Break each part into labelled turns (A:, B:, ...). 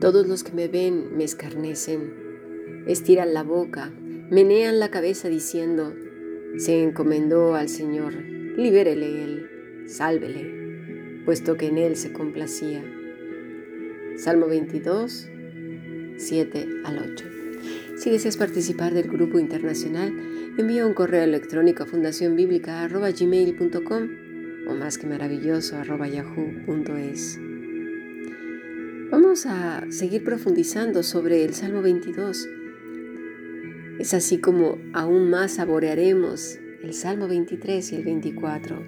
A: Todos los que me ven me escarnecen, estiran la boca, menean la cabeza diciendo, se encomendó al Señor, libérele él, sálvele, puesto que en él se complacía. Salmo 22, 7 al 8. Si deseas participar del grupo internacional, envía un correo electrónico a fundacionbiblica.gmail.com o más que maravilloso yahoo.es. Vamos a seguir profundizando sobre el Salmo 22. Es así como aún más saborearemos el Salmo 23 y el 24.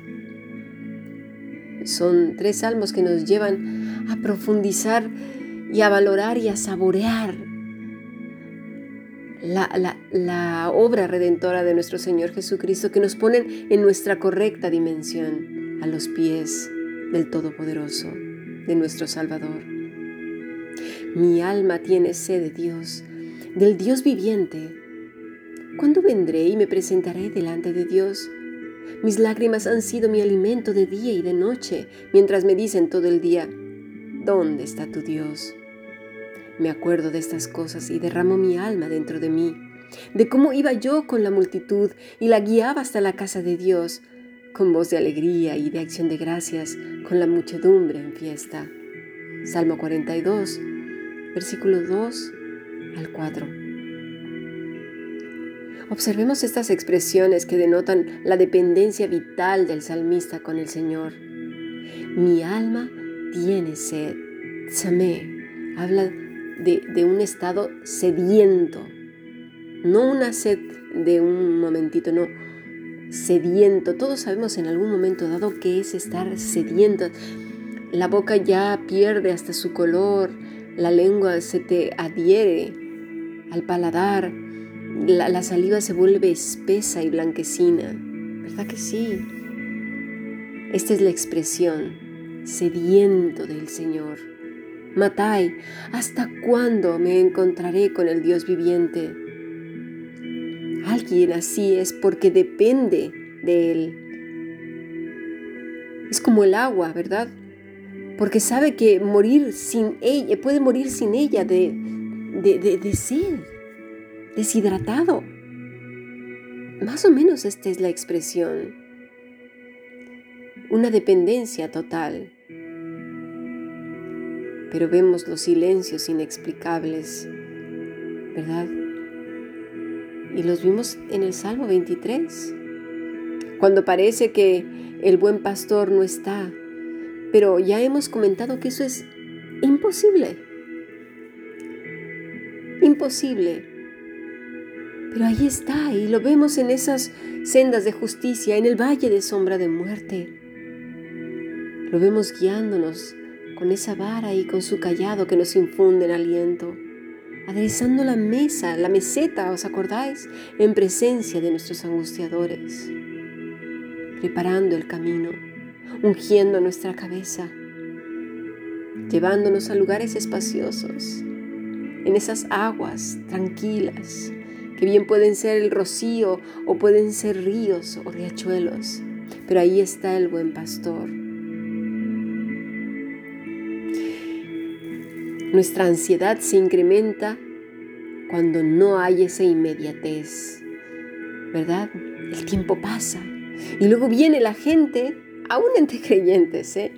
A: Son tres salmos que nos llevan a profundizar y a valorar y a saborear la, obra redentora de nuestro Señor Jesucristo que nos ponen en nuestra correcta dimensión a los pies del Todopoderoso, de nuestro Salvador. Mi alma tiene sed de Dios, del Dios viviente. ¿Cuándo vendré y me presentaré delante de Dios? Mis lágrimas han sido mi alimento de día y de noche, mientras me dicen todo el día, ¿dónde está tu Dios? Me acuerdo de estas cosas y derramo mi alma dentro de mí, de cómo iba yo con la multitud y la guiaba hasta la casa de Dios, con voz de alegría y de acción de gracias, con la muchedumbre en fiesta. Salmo 42, versículo 2 al 4. Observemos estas expresiones que denotan la dependencia vital del salmista con el Señor. Mi alma tiene sed. Samé habla de, un estado sediento, no una sed de un momentito, no, sediento. Todos sabemos en algún momento dado que es estar sediento. La boca ya pierde hasta su color, la lengua se te adhiere al paladar, la, saliva se vuelve espesa y blanquecina. ¿Verdad que sí? Esta es la expresión sediento del Señor. Matai, ¿hasta cuándo me encontraré con el Dios viviente? Alguien así es porque depende de Él. Es como el agua, ¿verdad? porque sabe que morir sin ella, puede morir sin ella de, de, de, sed, deshidratado. Más o menos esta es la expresión. Una dependencia total. Pero vemos los silencios inexplicables, ¿verdad? Y los vimos en el Salmo 23, cuando parece que el buen pastor no está, pero ya hemos comentado que eso es imposible. Imposible. Pero ahí está y lo vemos en esas sendas de justicia, en el valle de sombra de muerte. Lo vemos guiándonos con esa vara y con su callado que nos infunden aliento, aderezando la mesa, la meseta, ¿os acordáis? En presencia de nuestros angustiadores, preparando el camino ungiendo nuestra cabeza, llevándonos a lugares espaciosos, en esas aguas tranquilas, que bien pueden ser el rocío o pueden ser ríos o riachuelos, pero ahí está el buen pastor. Nuestra ansiedad se incrementa cuando no hay esa inmediatez, ¿verdad? El tiempo pasa y luego viene la gente aún entre creyentes, ¿eh?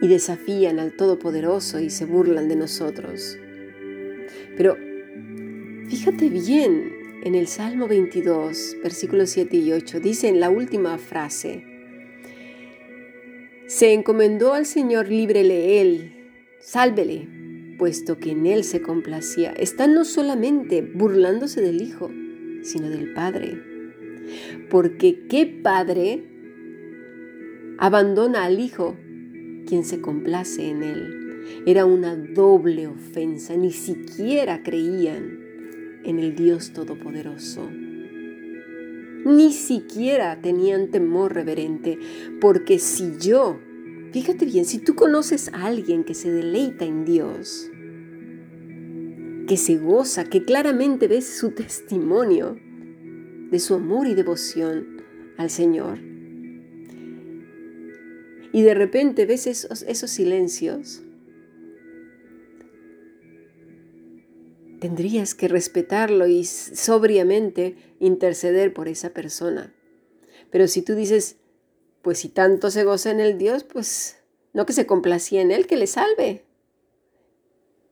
A: y desafían al Todopoderoso y se burlan de nosotros. Pero fíjate bien en el Salmo 22, versículos 7 y 8, dice en la última frase, se encomendó al Señor, líbrele Él, sálvele, puesto que en Él se complacía. Están no solamente burlándose del Hijo, sino del Padre. Porque qué Padre abandona al Hijo, quien se complace en él. Era una doble ofensa, ni siquiera creían en el Dios Todopoderoso. Ni siquiera tenían temor reverente, porque si yo, fíjate bien, si tú conoces a alguien que se deleita en Dios, que se goza, que claramente ves su testimonio, de su amor y devoción al Señor. Y de repente ves esos, esos silencios. Tendrías que respetarlo y sobriamente interceder por esa persona. Pero si tú dices, pues si tanto se goza en el Dios, pues no que se complacía en Él, que le salve.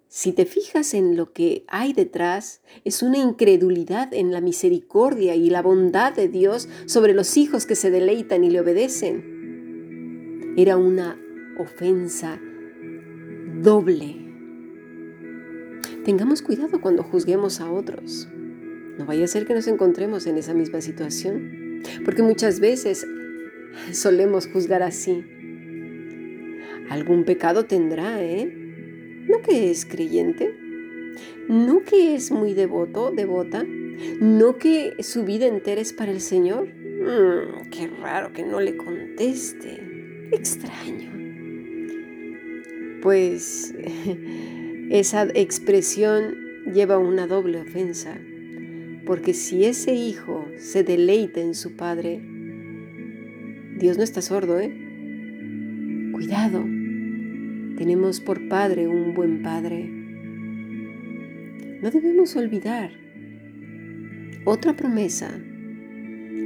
A: Si te fijas en lo que hay detrás, es una incredulidad en la misericordia y la bondad de Dios sobre los hijos que se deleitan y le obedecen. Era una ofensa doble. Tengamos cuidado cuando juzguemos a otros. No vaya a ser que nos encontremos en esa misma situación, porque muchas veces solemos juzgar así. Algún pecado tendrá, ¿eh? ¿No que es creyente? ¿No que es muy devoto, devota? ¿No que su vida entera es para el Señor? Mm, qué raro que no le conteste. Extraño. Pues esa expresión lleva una doble ofensa, porque si ese hijo se deleita en su padre, Dios no está sordo, ¿eh? Cuidado tenemos por Padre un buen Padre. No debemos olvidar otra promesa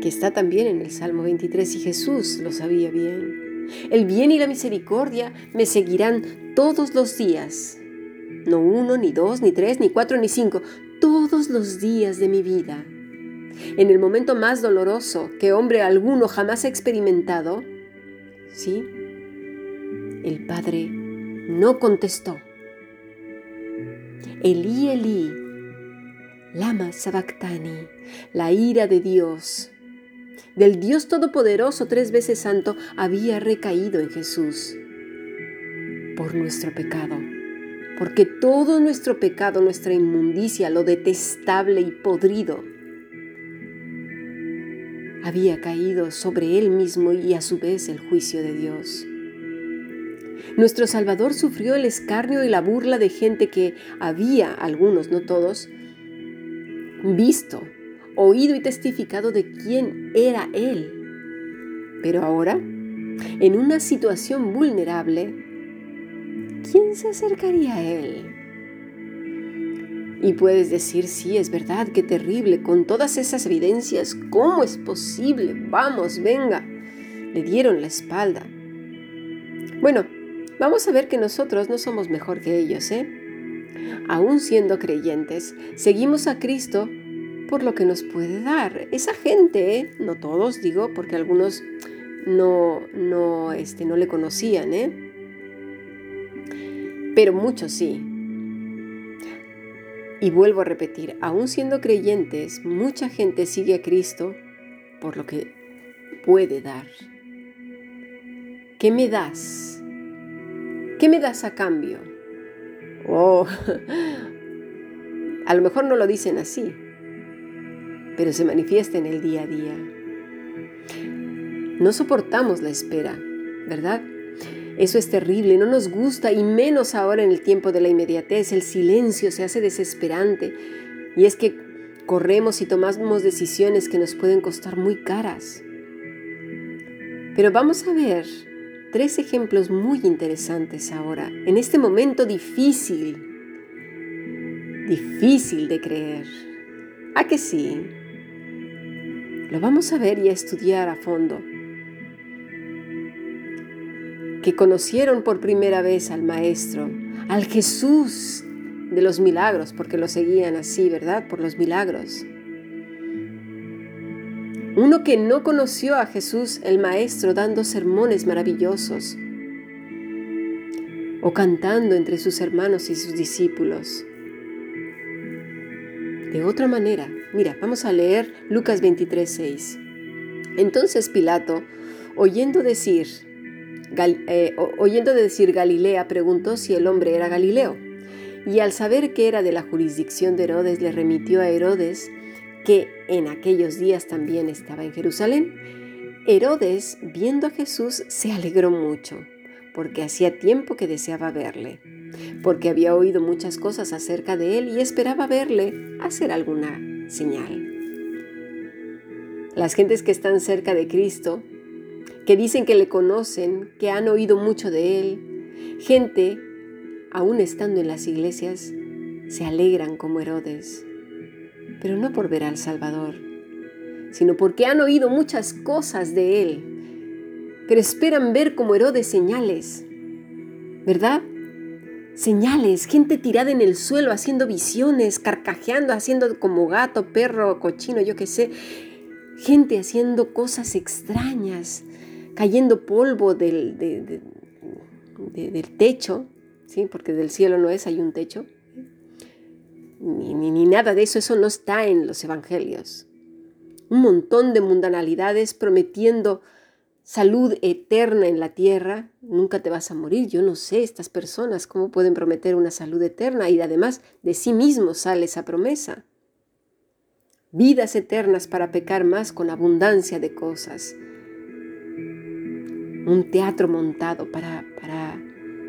A: que está también en el Salmo 23 y Jesús lo sabía bien. El bien y la misericordia me seguirán todos los días. No uno, ni dos, ni tres, ni cuatro, ni cinco. Todos los días de mi vida. En el momento más doloroso que hombre alguno jamás ha experimentado, ¿sí? El Padre no contestó. Elí, Elí, lama sabactani, la ira de Dios, del Dios Todopoderoso tres veces santo, había recaído en Jesús por nuestro pecado. Porque todo nuestro pecado, nuestra inmundicia, lo detestable y podrido, había caído sobre él mismo y a su vez el juicio de Dios. Nuestro Salvador sufrió el escarnio y la burla de gente que había, algunos, no todos, visto, oído y testificado de quién era Él. Pero ahora, en una situación vulnerable, ¿quién se acercaría a Él? Y puedes decir, sí, es verdad, qué terrible, con todas esas evidencias, ¿cómo es posible? Vamos, venga. Le dieron la espalda. Bueno, vamos a ver que nosotros no somos mejor que ellos, ¿eh? Aún siendo creyentes, seguimos a Cristo por lo que nos puede dar. Esa gente, ¿eh? no todos digo, porque algunos no, no, este, no le conocían, ¿eh? Pero muchos sí. Y vuelvo a repetir, aún siendo creyentes, mucha gente sigue a Cristo por lo que puede dar. ¿Qué me das? ¿Qué me das a cambio? Oh, a lo mejor no lo dicen así, pero se manifiesta en el día a día. No soportamos la espera, ¿verdad? Eso es terrible, no nos gusta y menos ahora en el tiempo de la inmediatez. El silencio se hace desesperante y es que corremos y tomamos decisiones que nos pueden costar muy caras. Pero vamos a ver tres ejemplos muy interesantes ahora, en este momento difícil, difícil de creer. ¿A que sí? Lo vamos a ver y a estudiar a fondo. Que conocieron por primera vez al Maestro, al Jesús de los milagros, porque lo seguían así, ¿verdad? Por los milagros. Uno que no conoció a Jesús el Maestro dando sermones maravillosos o cantando entre sus hermanos y sus discípulos. De otra manera, mira, vamos a leer Lucas 23, 6. Entonces Pilato, oyendo decir, eh, oyendo decir Galilea, preguntó si el hombre era Galileo. Y al saber que era de la jurisdicción de Herodes, le remitió a Herodes que en aquellos días también estaba en Jerusalén, Herodes, viendo a Jesús, se alegró mucho, porque hacía tiempo que deseaba verle, porque había oído muchas cosas acerca de él y esperaba verle hacer alguna señal. Las gentes que están cerca de Cristo, que dicen que le conocen, que han oído mucho de Él, gente, aún estando en las iglesias, se alegran como Herodes, pero no por ver al Salvador, sino porque han oído muchas cosas de Él, pero esperan ver como Herodes señales, ¿verdad? Señales, gente tirada en el suelo haciendo visiones, carcajeando, haciendo como gato, perro, cochino, yo qué sé. Gente haciendo cosas extrañas, cayendo polvo del, del techo, ¿sí? porque del cielo no es, hay un techo. Ni, ni, ni nada de eso, eso no está en los evangelios. Un montón de mundanalidades prometiendo salud eterna en la tierra, nunca te vas a morir. Yo no sé, estas personas, ¿cómo pueden prometer una salud eterna? Y además de sí mismos sale esa promesa. Vidas eternas para pecar más con abundancia de cosas. Un teatro montado para, para,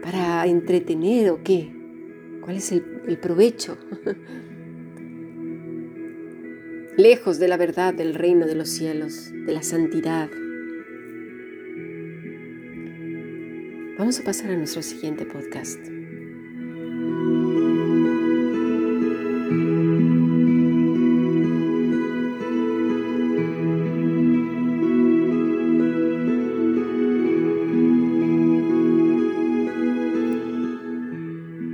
A: para entretener o qué? ¿Cuál es el, el provecho? Lejos de la verdad del reino de los cielos, de la santidad, Vamos a pasar a nuestro siguiente podcast.